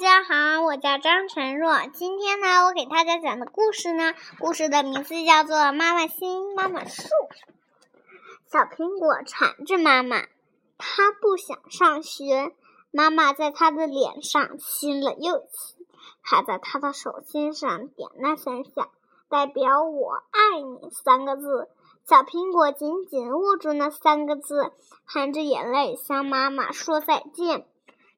大家好，我叫张晨若。今天呢，我给大家讲的故事呢，故事的名字叫做《妈妈心妈妈树》。小苹果缠着妈妈，它不想上学。妈妈在它的脸上亲了又亲，还在它的手心上点了三下，代表“我爱你”三个字。小苹果紧紧握住那三个字，含着眼泪向妈妈说再见。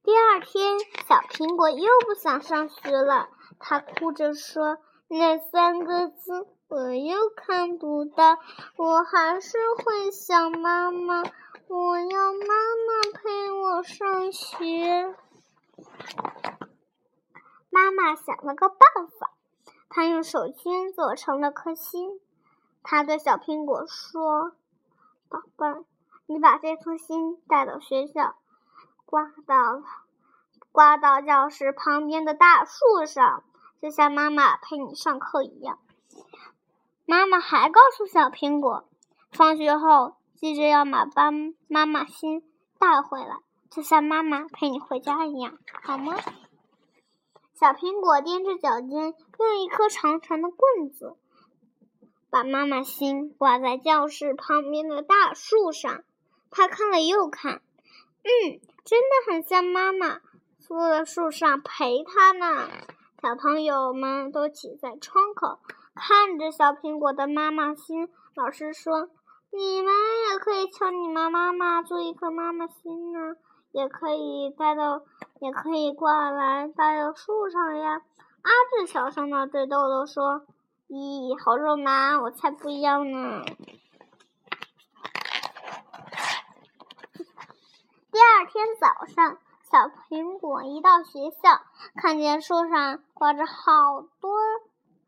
第二天，小苹果又不想上学了。他哭着说：“那三个字我又看不到，我还是会想妈妈。我要妈妈陪我上学。”妈妈想了个办法，她用手绢做成了颗心。她对小苹果说：“宝贝儿，你把这颗心带到学校。”挂到挂到教室旁边的大树上，就像妈妈陪你上课一样。妈妈还告诉小苹果，放学后记着要把帮妈妈心带回来，就像妈妈陪你回家一样，好吗？小苹果踮着脚尖，用一颗长长的棍子，把妈妈心挂在教室旁边的大树上。他看了又看，嗯。真的很像妈妈坐在树上陪他呢。小朋友们都挤在窗口看着小苹果的妈妈心。老师说：“你们也可以敲你们妈妈做一颗妈妈心呢，也可以带到，也可以挂来带到树上呀。”阿志小声的对豆豆说：“咦，好肉麻，我才不要呢。”第二天早上，小苹果一到学校，看见树上挂着好多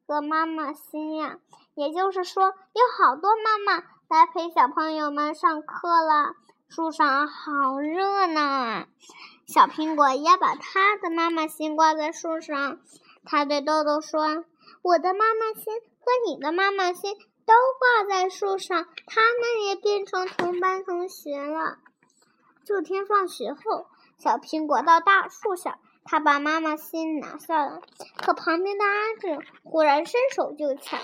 个妈妈心呀，也就是说，有好多妈妈来陪小朋友们上课了。树上好热闹啊！小苹果也把它的妈妈心挂在树上，它对豆豆说：“我的妈妈心和你的妈妈心都挂在树上，它们也变成同班同学了。”这天放学后，小苹果到大树下，他把妈妈心拿下来。可旁边的阿志忽然伸手就抢：“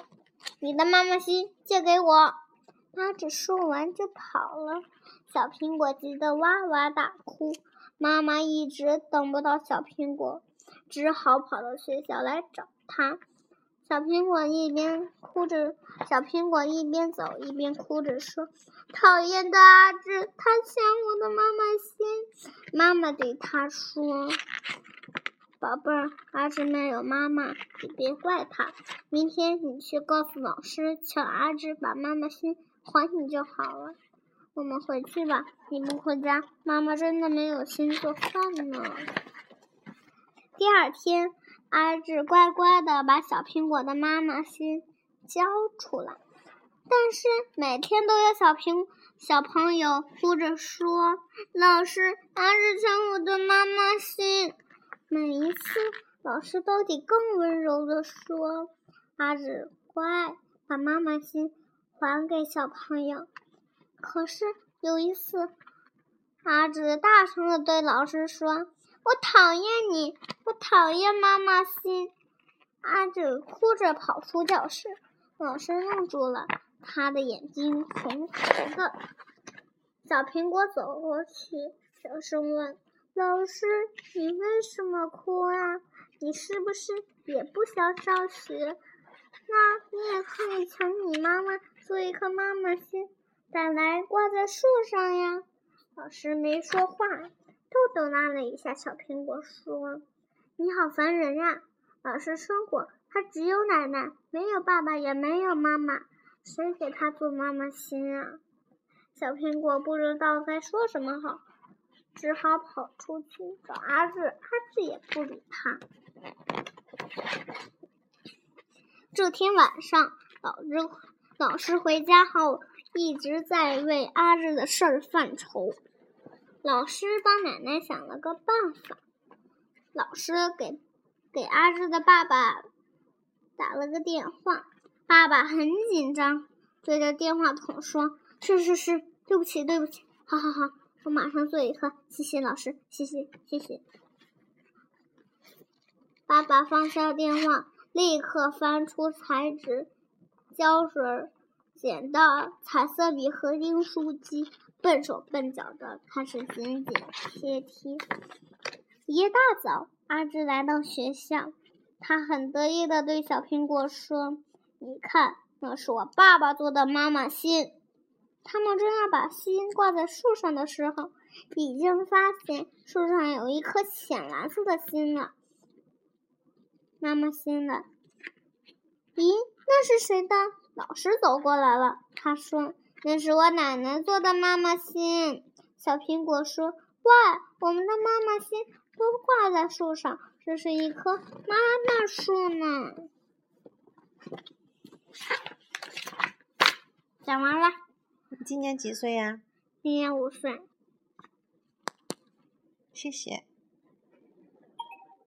你的妈妈心借给我！”阿志说完就跑了。小苹果急得哇哇大哭。妈妈一直等不到小苹果，只好跑到学校来找他。小苹果一边哭着，小苹果一边走一边哭着说：“讨厌的阿志，他抢我的妈妈心。”妈妈对他说：“宝贝儿，阿志没有妈妈，你别怪他。明天你去告诉老师，求阿志把妈妈心还你就好了。我们回去吧，你不回家，妈妈真的没有心做饭呢。”第二天。阿志乖乖的把小苹果的妈妈心交出来，但是每天都有小苹小朋友哭着说：“老师，阿志抢我的妈妈心。”每一次，老师都得更温柔的说：“阿志，乖，把妈妈心还给小朋友。”可是有一次，阿志大声的对老师说。我讨厌你，我讨厌妈妈心。阿九哭着跑出教室，老师愣住了，他的眼睛红红的。小苹果走过去，小声问：“老师，你为什么哭啊？你是不是也不想上学？那你也可以抢你妈妈做一颗妈妈心，带来挂在树上呀。”老师没说话。豆豆拉了一下小苹果，说：“你好烦人呀！老师说过，他只有奶奶，没有爸爸，也没有妈妈，谁给他做妈妈心啊？”小苹果不知道该说什么好，只好跑出去找阿志。阿志也不理他。这天晚上，老师老师回家后一直在为阿志的事儿犯愁。老师帮奶奶想了个办法。老师给给阿志的爸爸打了个电话，爸爸很紧张，对着电话筒说：“是是是，对不起对不起，好好好，我马上做一颗，谢谢老师，谢谢谢谢。”爸爸放下电话，立刻翻出彩纸、胶水、剪刀、彩色笔和订书机，笨手笨脚的开始剪剪贴贴。一大早，阿志来到学校，他很得意的对小苹果说：“你看，那是我爸爸做的妈妈心。”他们正要把心挂在树上的时候，已经发现树上有一颗浅蓝色的心了。妈妈心了，咦，那是谁的？老师走过来了，他说：“那是我奶奶做的妈妈心。”小苹果说：“哇，我们的妈妈心都挂在树上，这是一棵妈妈树呢。”讲完了。你今年几岁呀？今年五岁。谢谢。